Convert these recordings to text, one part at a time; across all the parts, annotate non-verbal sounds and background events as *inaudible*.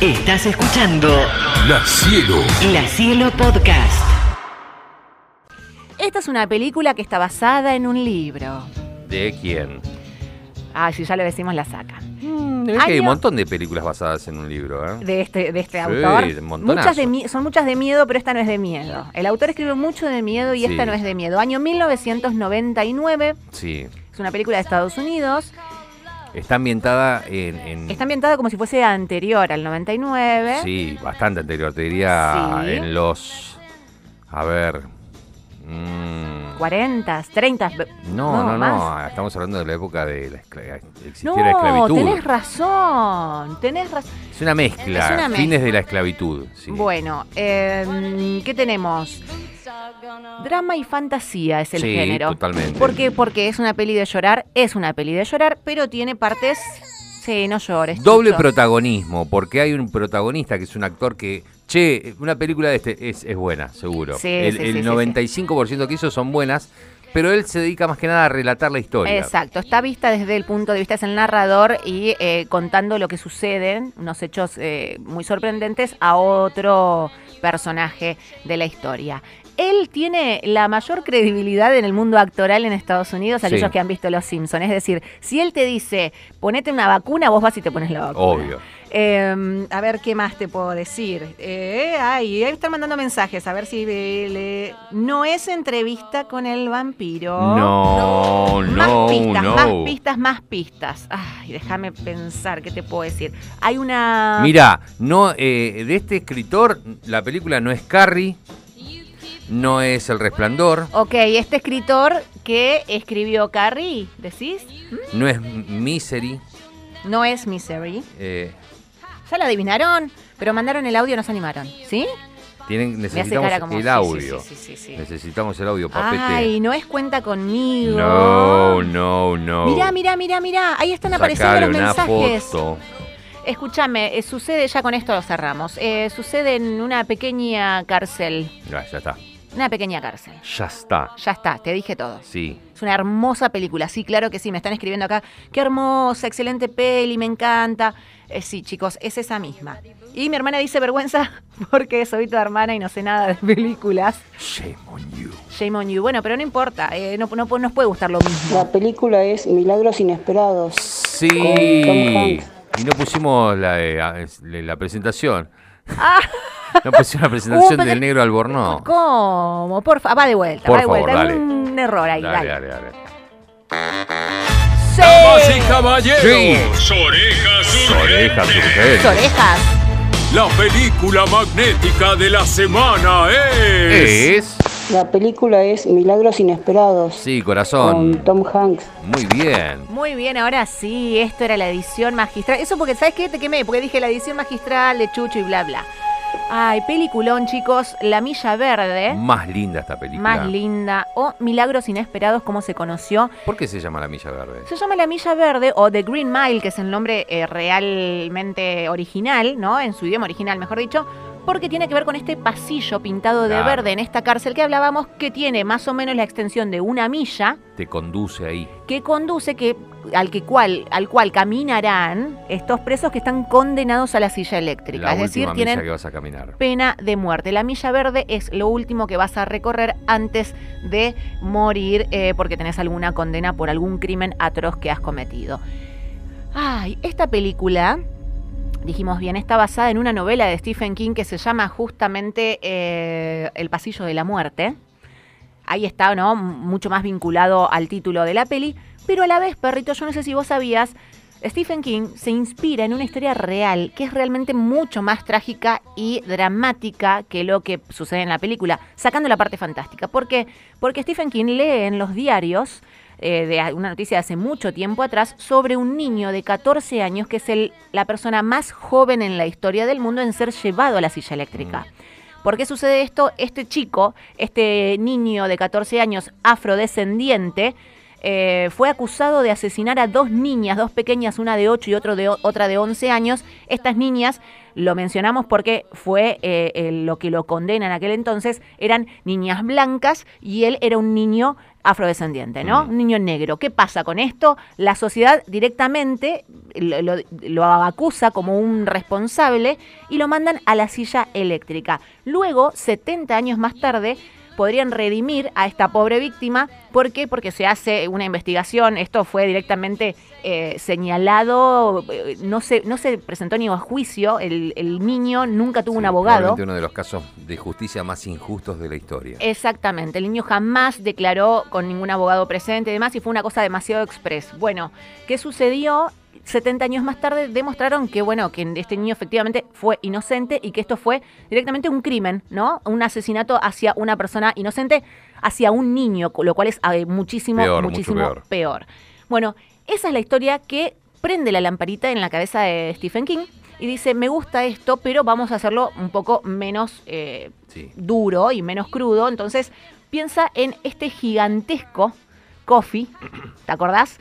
Estás escuchando La Cielo. La Cielo Podcast. Esta es una película que está basada en un libro. ¿De quién? Ah, si ya lo decimos, la saca. Mm, es que hay un montón de películas basadas en un libro, ¿eh? De este, de este Sí, autor. Muchas de son muchas de miedo, pero esta no es de miedo. El autor escribe mucho de miedo y Sí. esta no es de miedo. Año 1999. Sí. Es una película de Estados Unidos. Está ambientada en... en- Está ambientada como si fuese anterior al 99. Sí, bastante anterior. Te diría Sí. en los... A ver... mm, 40, 30. no, no, no. Estamos hablando de la época de la No, la esclavitud. tenés razón. Tenés razón. Es una mezcla. Es una Fines mezcla. de la esclavitud. sí. Bueno, eh, ¿qué tenemos? Drama y fantasía es el Sí, género. totalmente. ¿Por qué? Porque es una peli de llorar, es una peli de llorar, pero tiene partes... Sí, no llores. Doble protagonismo, porque hay un protagonista que es un actor que, che, una película de este es, es buena, seguro. Sí, el sí, el sí, sí, 95% que hizo son buenas, pero él se dedica más que nada a relatar la historia. Exacto, está vista desde el punto de vista, es el narrador y eh, contando lo que suceden, unos hechos eh, muy sorprendentes a otro personaje de la historia. Él tiene la mayor credibilidad en el mundo actoral en Estados Unidos, Sí. aquellos que han visto Los Simpsons. Es decir, si él te dice, ponete una vacuna, vos vas y te pones la vacuna. Obvio. Eh, a ver qué más te puedo decir. Eh, ay, ahí están mandando mensajes, a ver si le- no es entrevista con el vampiro. No, Más no, pistas, no. más pistas, más pistas. Ay, déjame pensar, ¿qué te puedo decir? Hay una... Mira, no, eh, de este escritor, la película no es Carrie, no es El Resplandor, Ok, este escritor que escribió Carrie, ¿decís? no es Misery. No es Misery. eh, Ya lo adivinaron, pero mandaron el audio y no se animaron, ¿sí? tienen, necesitamos como... el audio. Sí, sí, sí, sí, sí. Necesitamos el audio, papete. Ay, no es cuenta conmigo. no, no, no. Mirá, mirá, mirá, mirá. Ahí están apareciendo los mensajes. foto. Escúchame, eh, sucede, ya con esto lo cerramos. eh, sucede en una pequeña cárcel. Ya, ya está. Una pequeña cárcel. Ya está. Ya está, te dije todo. Sí. Es una hermosa película, sí, claro que sí, me están escribiendo acá. Qué hermosa, excelente peli, me encanta. Eh, sí, chicos, es esa misma. Y mi hermana dice vergüenza *laughs* porque soy tu hermana y no sé nada de películas. Shame on you. Shame on you. Bueno, pero no importa, eh, no, no nos puede gustar lo mismo. La película es Milagros Inesperados. Sí. Con Tom Hanks. Y no pusimos la, eh, a- es- la presentación. Ah. *laughs* No pusimos la presentación del negro Albornoz. ¿Cómo? Por favor, va de vuelta, Por va de favor, vuelta. Hay dale. un error ahí, Dale, dale. dale, dale. Sí. Damas y caballeros, Sí. orejas Orejas, urgentes. Orejas. La película magnética de la semana es... Es. La película es Milagros Inesperados. Sí, Con corazón. Tom Hanks. Muy bien. Muy bien, ahora sí, esto era la edición magistral. Eso porque, ¿sabes qué? Te quemé, porque dije la edición magistral de Chucho y bla, bla. Ay, peliculón, chicos. La Milla Verde, Más linda esta película. más linda. O Milagros Inesperados, como se conoció. ¿Por qué se llama La Milla Verde? Se llama La Milla Verde o The Green Mile, que es el nombre eh, realmente original, ¿no? En su idioma original, mejor dicho. Porque tiene que ver con este pasillo pintado de Claro. verde en esta cárcel que hablábamos, que tiene más o menos la extensión de una milla. Te conduce ahí. que conduce que al que cual al cual caminarán estos presos que están condenados a la silla eléctrica, La es decir, tienen que vas a caminar. pena de muerte. La milla verde es lo último que vas a recorrer antes de morir eh, porque tenés alguna condena por algún crimen atroz que has cometido. Ay, esta película, dijimos bien, está basada en una novela de Stephen King que se llama justamente eh, El pasillo de la muerte. Ahí está, ¿no? Mucho más vinculado al título de la peli. Pero a la vez, perrito, yo no sé si vos sabías, Stephen King se inspira en una historia real que es realmente mucho más trágica y dramática que lo que sucede en la película, sacando la parte fantástica. ¿Por qué? Porque Stephen King lee en los diarios eh, de una noticia de hace mucho tiempo atrás sobre un niño de 14 años que es el, la persona más joven en la historia del mundo en ser llevado a la silla eléctrica. ¿Por qué sucede esto? Este chico, este niño de 14 años afrodescendiente, eh, fue acusado de asesinar a dos niñas, dos pequeñas, una de 8 y otro de, otra de 11 años. Estas niñas, lo mencionamos porque fue eh, eh, lo que lo condena en aquel entonces, eran niñas blancas y él era un niño afrodescendiente, ¿no? Mm. Un niño negro. ¿Qué pasa con esto? La sociedad directamente lo, lo- lo acusa como un responsable y lo mandan a la silla eléctrica. Luego, 70 años más tarde, podrían redimir a esta pobre víctima. ¿Por qué? Porque se hace una investigación. Esto fue directamente eh, señalado. eh, No se, no se presentó ni a juicio. El, el niño nunca tuvo un abogado. uno de los casos de justicia más injustos de la historia. Exactamente, el niño jamás declaró con ningún abogado presente y demás y fue una cosa demasiado express. Bueno, ¿qué sucedió? 70 años más tarde demostraron que, bueno, que este niño efectivamente fue inocente y que esto fue directamente un crimen, ¿no? Un asesinato hacia una persona inocente, hacia un niño, lo cual es eh, muchísimo, Peor, muchísimo peor. peor. Bueno, esa es la historia que prende la lamparita en la cabeza de Stephen King y dice, me gusta esto, pero vamos a hacerlo un poco menos eh, Sí. duro y menos crudo. Entonces piensa en este gigantesco Coffee, ¿te acordás?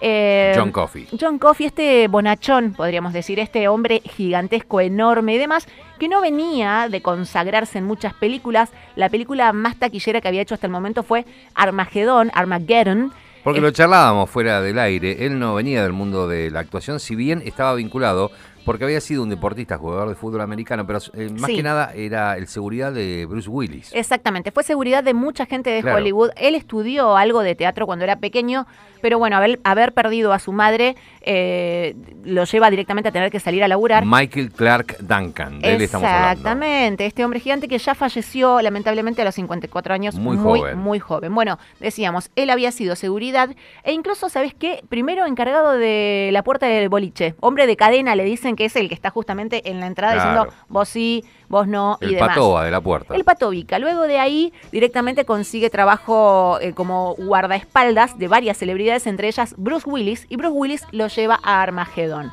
Eh, John Coffey. John Coffey, este bonachón, podríamos decir, este hombre gigantesco, enorme y demás, que no venía de consagrarse en muchas películas. La película más taquillera que había hecho hasta el momento fue Armagedón, Armageddon. Porque Eh, lo charlábamos fuera del aire, él no venía del mundo de la actuación, si bien estaba vinculado, porque había sido un deportista, jugador de fútbol americano, pero eh, más Sí. que nada era el seguridad de Bruce Willis. Exactamente, fue seguridad de mucha gente de Claro. Hollywood. Él estudió algo de teatro cuando era pequeño, pero bueno, haber, haber perdido a su madre eh, lo lleva directamente a tener que salir a laburar. Michael Clark Duncan, de él estamos hablando. Exactamente, este hombre gigante que ya falleció lamentablemente a los 54 años, Muy muy, joven. muy joven. Bueno, decíamos, él había sido seguridad e incluso, ¿sabes qué? Primero encargado de la puerta del boliche. Hombre de cadena, le dicen que es el que está justamente en la entrada Claro. diciendo vos sí, vos no y El demás. patoba de la puerta. El Pato Vica. Luego de ahí directamente consigue trabajo eh, como guardaespaldas de varias celebridades, entre ellas Bruce Willis, y Bruce Willis lo lleva a Armagedón.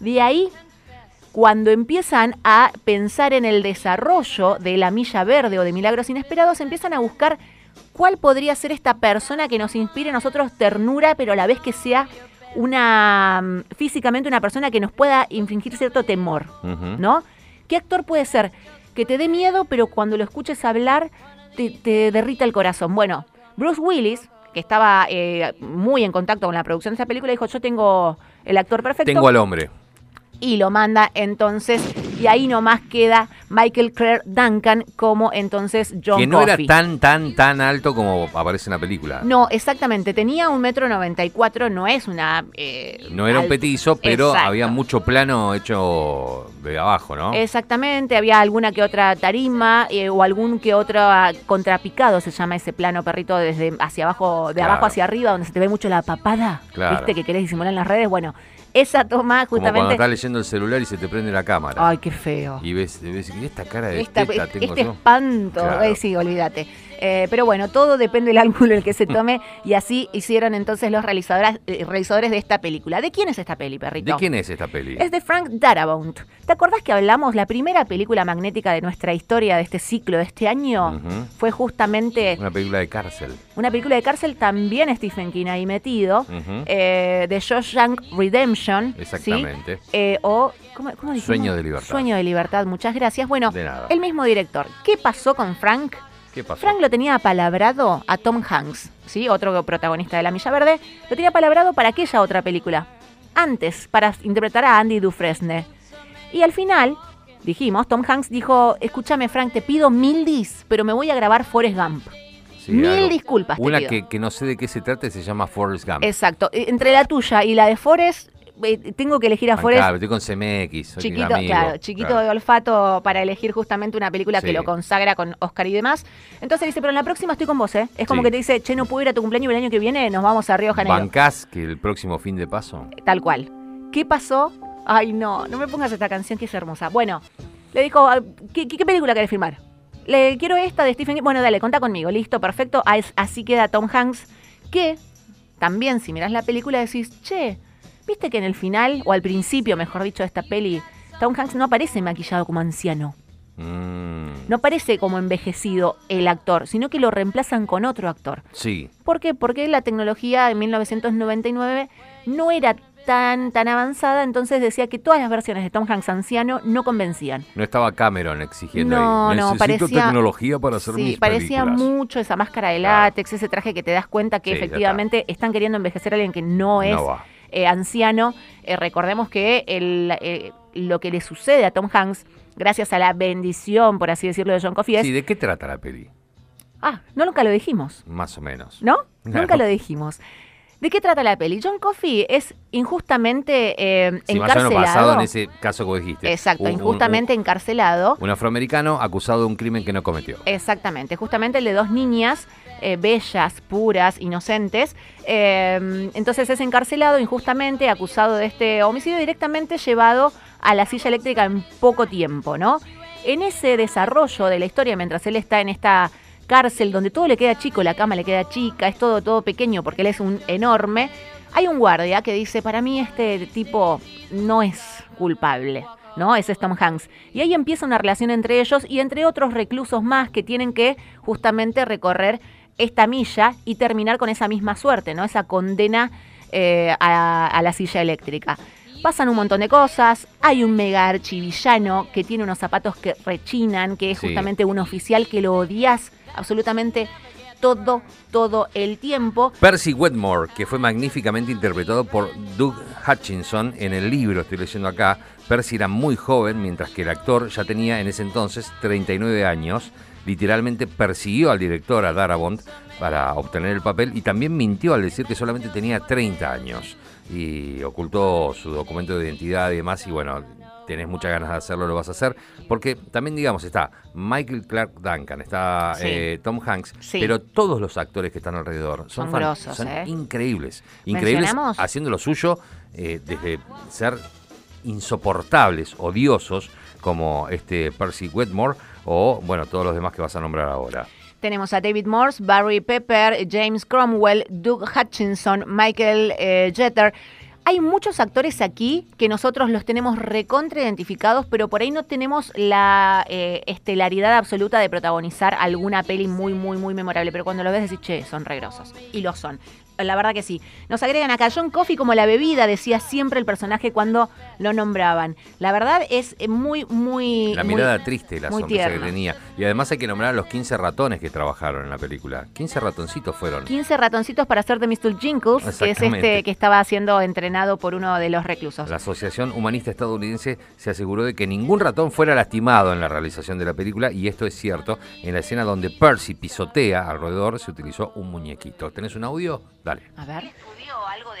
De ahí, cuando empiezan a pensar en el desarrollo de la Milla Verde o de Milagros Inesperados, empiezan a buscar cuál podría ser esta persona que nos inspire a nosotros ternura, pero a la vez que sea una mm, físicamente una persona que nos pueda infringir cierto temor. ¿no? ¿Qué actor puede ser que te dé miedo, pero cuando lo escuches hablar te, te derrita el corazón? Bueno, Bruce Willis, que estaba eh, muy en contacto con la producción de esta película, dijo, yo tengo el actor perfecto. Tengo al hombre. Y lo manda entonces, y ahí nomás queda Michael Clare Duncan como entonces John que no era tan, tan, tan alto como aparece en la película. No, exactamente, tenía un metro noventa y cuatro, no es una... eh, No era un petizo, pero Exacto. había mucho plano hecho de abajo, ¿no? Exactamente, había alguna que otra tarima eh, o algún que otro contrapicado, se llama ese plano perrito desde hacia abajo, de Claro. abajo hacia arriba, donde se te ve mucho la papada, Claro. viste que querés disimular en las redes. Bueno, esa toma como cuando justamente. estás leyendo el celular y se te prende la cámara. Ay, qué feo. Y ves, ves ¿y esta cara de Esta- teta tengo este yo. espanto, Claro. eh, sí, olvídate. Eh, pero bueno, todo depende del *laughs* ángulo en el que se tome y así hicieron entonces los realizadores, eh, realizadores de esta película. ¿De quién es esta peli, perrito? ¿De quién es esta peli? Es de Frank Darabont. ¿Te acordás que hablamos la primera película magnética de nuestra historia de este ciclo de este año? Fue justamente Una película de cárcel. una película de cárcel, también Stephen King ahí metido, Ujú. eh, de Shawshank Redemption. Exactamente. Eh, o, ¿cómo? Sueño de libertad. Sueño de libertad, muchas gracias. Bueno, el mismo director. ¿Qué pasó con Frank? ¿Qué pasó? Frank lo tenía apalabrado a Tom Hanks, ¿sí? otro protagonista de La Milla Verde. Lo tenía apalabrado para aquella otra película. Antes, para interpretar a Andy Dufresne. Y al final, dijimos, Tom Hanks dijo, escúchame Frank, te pido mil dis, pero me voy a grabar Forrest Gump. Sí, mil algo. disculpas te Una pido. que, que no sé de qué se trata y se llama Forrest Gump. Exacto. Eh, Entre la tuya y la de Forrest, eh, tengo que elegir a Bancame, Forrest. estoy con CMX. soy Chiquito, amigo, claro, chiquito claro. de olfato para elegir justamente una película que lo consagra con Oscar y demás. Entonces dice, pero en la próxima estoy con vos, ¿eh? Es como Sí. que te dice, che, no puedo ir a tu cumpleaños el año que viene nos vamos a Río Janeiro. ¿Bancás que el próximo fin de paso? Tal cual. ¿Qué pasó? Ay, no, no me pongas esta canción que es hermosa. Bueno, le dijo, "Ah, ¿qué, película querés filmar? Le quiero esta de Stephen King. Bueno, dale, contá conmigo. Listo, perfecto. Así queda Tom Hanks. Que también, si mirás la película, decís, che, viste que en el final, o al principio, mejor dicho, de esta peli, Tom Hanks no aparece maquillado como anciano. Mm, No parece como envejecido el actor, sino que lo reemplazan con otro actor. Sí, ¿Por qué? Porque la tecnología en 1999 no era tan, tan avanzada, entonces decía que todas las versiones de Tom Hanks anciano no convencían. No estaba Cameron exigiendo No, ahí. no, Necesito parecía- tecnología para hacer Sí, mis parecía películas". mucho esa máscara de látex, ese traje que te das cuenta que Sí, efectivamente están queriendo envejecer a alguien que no es No va. Eh, anciano. Eh, recordemos que el, eh, lo que le sucede a Tom Hanks, gracias a la bendición, por así decirlo, de John Coffey. Sí, ¿de qué trata la peli? Ah, no, nunca lo dijimos. Más o menos. ¿No? Claro. *laughs* Nunca lo dijimos. ¿De qué trata la peli? John Coffey es injustamente eh, Sí, más o menos encarcelado. basado en ese caso que dijiste. Exacto, Un- un- injustamente encarcelado. Un, un afroamericano acusado de un crimen que no cometió. Exactamente, justamente el de dos niñas eh, bellas, puras, inocentes. Eh, entonces es encarcelado injustamente, acusado de este homicidio, directamente llevado a la silla eléctrica en poco tiempo, ¿no? En ese desarrollo de la historia, mientras él está en esta cárcel donde todo le queda chico, la cama le queda chica, es todo, todo pequeño porque él es un enorme, hay un guardia que dice, para mí este tipo no es culpable. ¿no? Es Tom Hanks. Y ahí empieza una relación entre ellos y entre otros reclusos más que tienen que justamente recorrer esta milla y terminar con esa misma suerte, ¿no? Esa condena eh, a, a la silla eléctrica. Pasan un montón de cosas, hay un mega archivillano que tiene unos zapatos que rechinan, que es Sí. justamente un oficial que lo odias absolutamente todo, todo el tiempo. Percy Wetmore, que fue magníficamente interpretado por Doug Hutchinson en el libro, estoy leyendo acá. Percy era muy joven, mientras que el actor ya tenía en ese entonces 39 años. Literalmente persiguió al director, a Darabont, para obtener el papel y también mintió al decir que solamente tenía 30 años. Y ocultó su documento de identidad y demás. Y bueno, tenés muchas ganas de hacerlo, lo vas a hacer. Porque también, digamos, está Michael Clark Duncan, está Sí. eh, Tom Hanks, Sí. pero todos los actores que están alrededor son, Son fan- grosos, son ¿eh? increíbles. Increíbles haciendo lo suyo, eh, desde ser insoportables, odiosos, como este Percy Wetmore, o bueno, todos los demás que vas a nombrar ahora. Tenemos a David Morse, Barry Pepper, James Cromwell, Doug Hutchinson, Michael eh, Jeter. Hay muchos actores aquí que nosotros los tenemos recontra identificados, pero por ahí no tenemos la eh, estelaridad absoluta de protagonizar alguna peli muy, muy, muy memorable. Pero cuando lo ves decís, che, son regrosos. Y lo son. La verdad que sí. Nos agregan acá John Coffey como la bebida, decía siempre el personaje cuando lo nombraban. La verdad es eh, muy, muy. La muy- mirada triste, la sonrisa que tenía. Y además hay que nombrar a los 15 ratones que trabajaron en la película. 15 ratoncitos fueron. 15 ratoncitos para hacer de Mr. Jinkles, que es este que estaba siendo entrenado por uno de los reclusos. La Asociación Humanista Estadounidense se aseguró de que ningún ratón fuera lastimado en la realización de la película y esto es cierto. En la escena donde Percy pisotea al roedor se utilizó un muñequito. ¿Tenés un audio? Dale. A ver.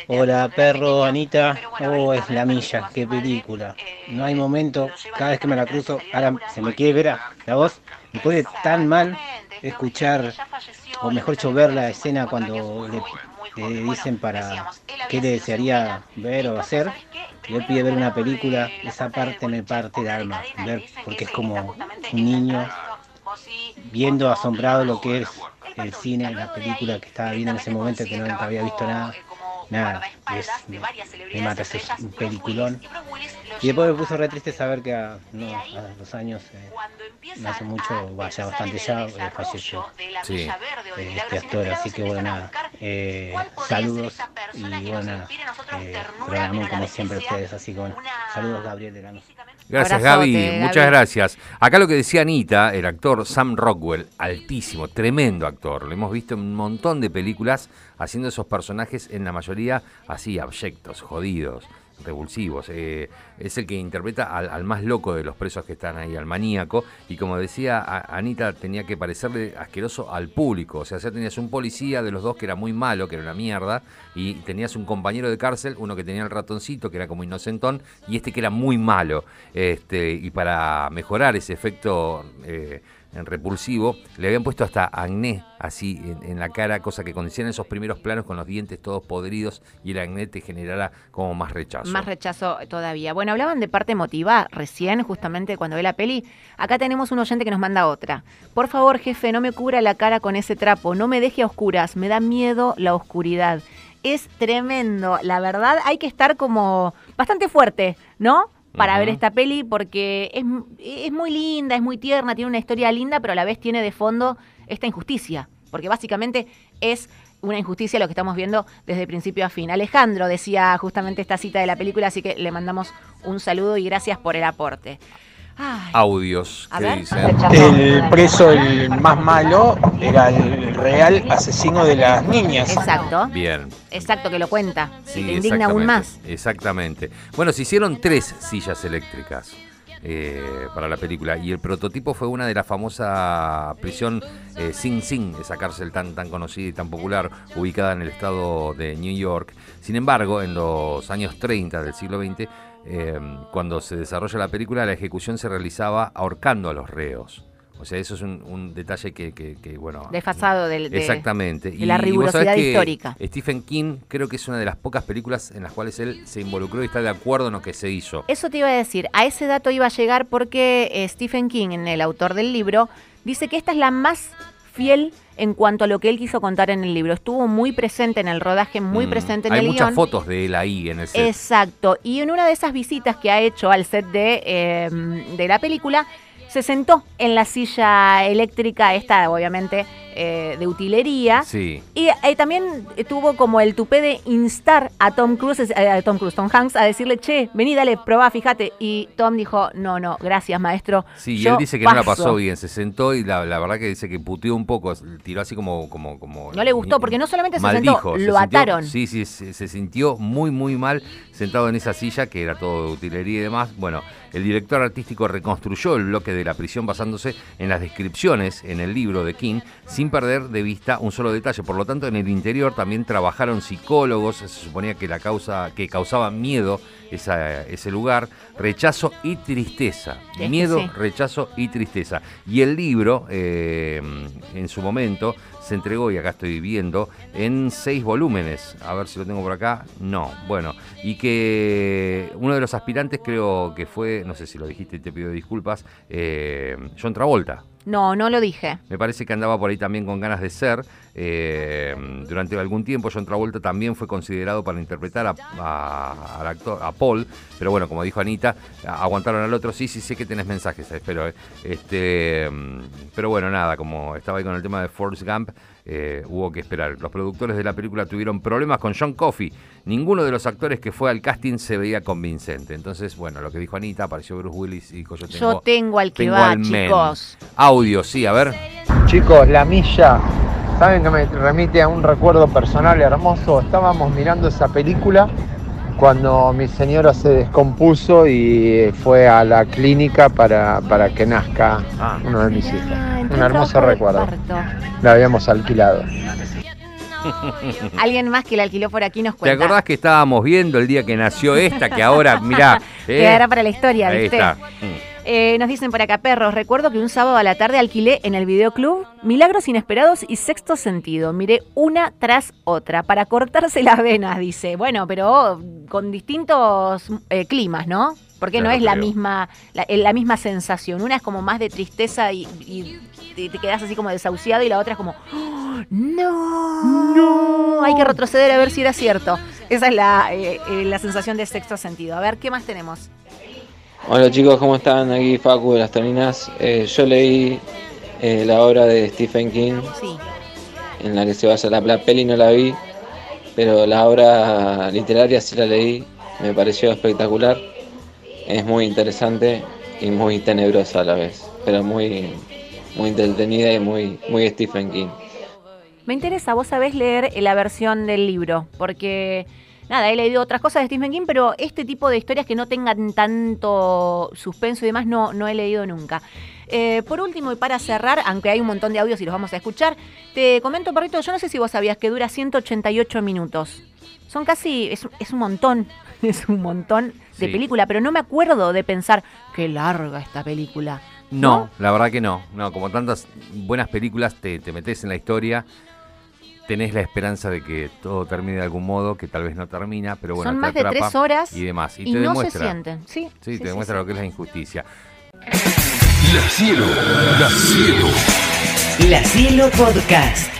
Hola perro, Anita. Oh, es la milla, qué película. No hay momento, cada vez que me la cruzo, ahora se me quiere ver a la voz. Me puede tan mal escuchar, o mejor dicho, ver la escena cuando le, le dicen para qué le desearía ver o hacer. Él pide ver una película, esa parte me parte el alma, ver, porque es como un niño viendo asombrado lo que es el cine, la película que estaba viendo en ese momento que nunca había visto nada. Nada, es, me, me mata, ese es un peliculón. Y después me puso re triste saber que a, no, a los años, eh, no hace mucho, vaya bastante ya, eh, falleció Sí. eh, este actor. Así que bueno, nada, eh, saludos y bueno, nada, eh, programón como siempre ustedes. Así que bueno, saludos Gabriel de Lanús. Gracias, Abrazote, Gaby. Gaby. Muchas gracias. Acá lo que decía Anita, el actor Sam Rockwell, altísimo, tremendo actor. Lo hemos visto en un montón de películas haciendo esos personajes, en la mayoría así, abyectos, jodidos, revulsivos. Eh, es el que interpreta al, más loco de los presos que están ahí, al maníaco. Y como decía Anita, tenía que parecerle asqueroso al público. O sea, ya tenías un policía de los dos que era muy malo, que era una mierda, y tenías un compañero de cárcel, uno que tenía el ratoncito, que era como inocentón, y este que era muy malo. Este, y para mejorar ese efecto eh, en repulsivo, le habían puesto hasta acné así en, la cara, cosa que cuando hicieran esos primeros planos con los dientes todos podridos y el acné te generara como más rechazo. Más rechazo todavía. Bueno, hablaban de parte emotiva recién, justamente cuando ve la peli. Acá tenemos un oyente que nos manda otra. Por favor, jefe, no me cubra la cara con ese trapo, no me deje a oscuras, me da miedo la oscuridad. Es tremendo, la verdad, hay que estar como bastante fuerte, ¿no? Para ver esta peli, porque es, es muy linda, es muy tierna, tiene una historia linda, pero a la vez tiene de fondo esta injusticia, porque básicamente es una injusticia lo que estamos viendo desde principio a fin. Alejandro decía justamente esta cita de la película, así que le mandamos un saludo y gracias por el aporte. Audios, A ¿qué ver. dicen? El preso, el más malo, era el real asesino de las niñas. exacto, Bien. exacto que lo cuenta. Sí, y te indigna aún exactamente, más. Exactamente. Bueno, se hicieron tres sillas eléctricas eh, para la película y el prototipo fue una de la famosa prisión eh, Sing Sing, esa cárcel tan, tan conocida y tan popular, ubicada en el estado de New York. Sin embargo, en los años 30 del siglo XX, eh, cuando se desarrolla la película, la ejecución se realizaba ahorcando a los reos. O sea, eso es un, un detalle que, que- que, bueno... Desfasado del- de, Exactamente. de la rigurosidad histórica. Stephen King creo que es una de las pocas películas en las cuales él se involucró y está de acuerdo en lo que se hizo. Eso te iba a decir, a ese dato iba a llegar porque eh, Stephen King, en el autor del libro, dice que esta es la más fiel en cuanto a lo que él quiso contar en el libro. Estuvo muy presente en el rodaje, muy Mm, presente en Hay el muchas guion. fotos de él ahí en el set. Exacto. Y en una de esas visitas que ha hecho al set de, eh, de la película, se sentó en la silla eléctrica, esta obviamente eh, de utilería. Sí. Y eh, también tuvo como el tupé de instar a Tom Cruise, eh, a Tom Cruise, Tom Hanks, a decirle, che, vení, dale, probá, fíjate. Y Tom dijo, no, no, gracias, maestro. Sí, y él dice que no la paso". pasó bien, se sentó y la, la verdad que dice que puteó un poco, tiró así como... como, como No le gustó, porque no solamente se sentó, se lo sintió- ataron. Sí, sí, se, se sintió muy, muy mal sentado en esa silla, que era todo de utilería y demás. Bueno, el director artístico reconstruyó el bloque de la prisión basándose en las descripciones en el libro de King, sin perder de vista un solo detalle. Por lo tanto, en el interior también trabajaron psicólogos, se suponía que la causa, que causaba miedo esa- ese lugar, rechazo y tristeza. Es que Miedo, sí. rechazo y tristeza. Y el libro, eh, en su momento, se entregó, y acá estoy viendo, en seis volúmenes. A ver si lo tengo por acá. No, bueno. Y que uno de los aspirantes creo que fue, no sé si lo dijiste y te pido disculpas, eh, John Travolta. No, no lo dije. Me parece que andaba por ahí también con ganas de ser. Eh, durante algún tiempo John Travolta también fue considerado para interpretar a, a- al actor, a Paul, pero bueno, como dijo Anita, aguantaron al otro. Sí, sí, sé que tenés mensajes, eh, espero. eh. Este, mm, pero bueno, nada, como estaba ahí con el tema de Forrest Gump, eh, hubo que esperar. Los productores de la película tuvieron problemas con John Coffey. Ninguno de los actores que fue al casting se veía convincente. Entonces, bueno, lo que dijo Anita, apareció Bruce Willis y dijo yo tengo, Yo tengo al que tengo va, al men". chicos. Audio, sí, a ver. Chicos, la milla, ¿saben que me remite a un recuerdo personal hermoso? Estábamos mirando esa película cuando mi señora se descompuso y fue a la clínica para, para que nazca Ah. uno de mis hijos. Ah, Un hermoso recuerdo. La habíamos alquilado. Alguien más que la alquiló por aquí nos ¿Te cuenta. acordás que estábamos viendo el día que nació esta, que ahora, mirá... *laughs* eh, Quedará para la historia, ahí ¿viste? está. Eh, nos dicen por acá, perros, recuerdo que un sábado a la tarde alquilé en el videoclub Milagros Inesperados y Sexto Sentido. Miré una tras otra para cortarse las venas, dice. Bueno, pero con distintos eh, climas, ¿no? Porque no es la creo. misma, la, eh, la misma sensación. Una es como más de tristeza y, y te, te quedas así como desahuciado y la otra es como, ¡Oh, no, no, hay que retroceder a ver si era cierto. Esa es la, eh, la sensación de sexto sentido. A ver, ¿qué más tenemos? Hola chicos, ¿cómo están? Aquí Facu de las Terminas. Eh, yo leí eh, la obra de Stephen King Sí. en la que se basa la, la peli, no la vi, pero la obra literaria sí la leí, me pareció espectacular. Es muy interesante y muy tenebrosa a la vez, pero muy, muy entretenida y muy, muy Stephen King. Me interesa, vos sabés leer la versión del libro, porque nada, he leído otras cosas de Stephen King, pero este tipo de historias que no tengan tanto suspenso y demás no, no he leído nunca. Eh, por último, y para cerrar, aunque hay un montón de audios y los vamos a escuchar, te comento, Perrito, yo no sé si vos sabías que dura 188 minutos. Son casi, es, es un montón, *laughs* es un montón de Sí. película, pero no me acuerdo de pensar, qué larga esta película. No, la verdad que no. No, como tantas buenas películas, te, te metes en la historia, tenés la esperanza de que todo termine de algún modo, que tal vez no termina, pero bueno, Son te más de atrapa tres horas y demás. Y, y te no demuestra. se sienten. Sí, Sí, te demuestra lo que es la injusticia. La cielo, la cielo. La Cielo Podcast.